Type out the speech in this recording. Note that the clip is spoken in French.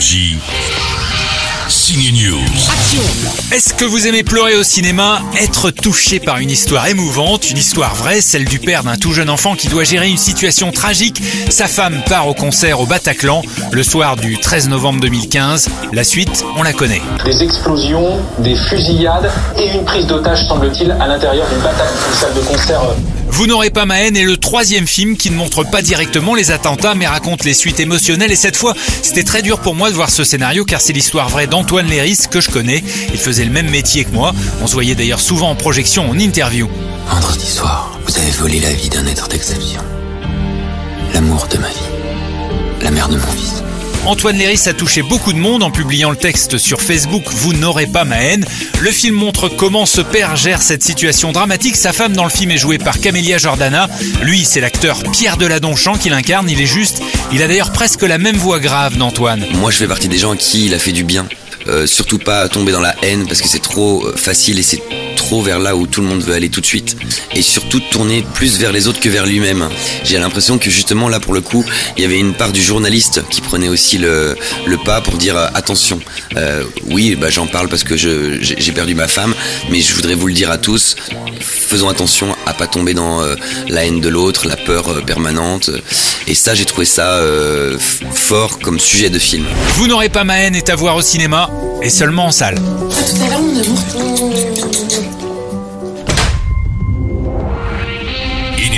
Énergie. Signe News. Est-ce que vous aimez pleurer au cinéma? Être touché par une histoire émouvante, une histoire vraie, celle du père d'un tout jeune enfant qui doit gérer une situation tragique. Sa femme part au concert au Bataclan le soir du 13 novembre 2015. La suite, on la connaît. Des explosions, des fusillades et une prise d'otage, semble-t-il, à l'intérieur d'une salle de concert. Vous n'aurez pas ma haine est le troisième film qui ne montre pas directement les attentats mais raconte les suites émotionnelles et cette fois c'était très dur pour moi de voir ce scénario car c'est l'histoire vraie d'Antoine Léris que je connais. Il faisait le même métier que moi. On se voyait d'ailleurs souvent en projection en interview. Vendredi soir, vous avez volé la vie d'un être d'exception. L'amour de ma vie. La mère de mon fils. Antoine Léris a touché beaucoup de monde en publiant le texte sur Facebook Vous n'aurez pas ma haine. Le film montre comment ce père gère cette situation dramatique. Sa femme dans le film est jouée par Camélia Jordana. Lui, c'est l'acteur Pierre Deladonchamp qui l'incarne. Il est juste. Il a d'ailleurs presque la même voix grave d'Antoine. Moi, je fais partie des gens qui il a fait du bien. Euh, surtout pas tomber dans la haine parce que c'est trop euh, facile et c'est trop vers là où tout le monde veut aller tout de suite. Et surtout tourner plus vers les autres que vers lui-même. J'ai l'impression que justement là pour le coup, il y avait une part du journaliste qui prenait aussi le, le pas pour dire euh, attention. Euh, oui, bah, j'en parle parce que je- j'ai perdu ma femme, mais je voudrais vous le dire à tous. Faisons attention à pas tomber dans euh, la haine de l'autre, la peur euh, permanente. Et ça, j'ai trouvé ça euh, fort comme sujet de film. Vous n'aurez pas ma haine est à voir au cinéma et seulement en salle. À tout à l'heure, mon amour.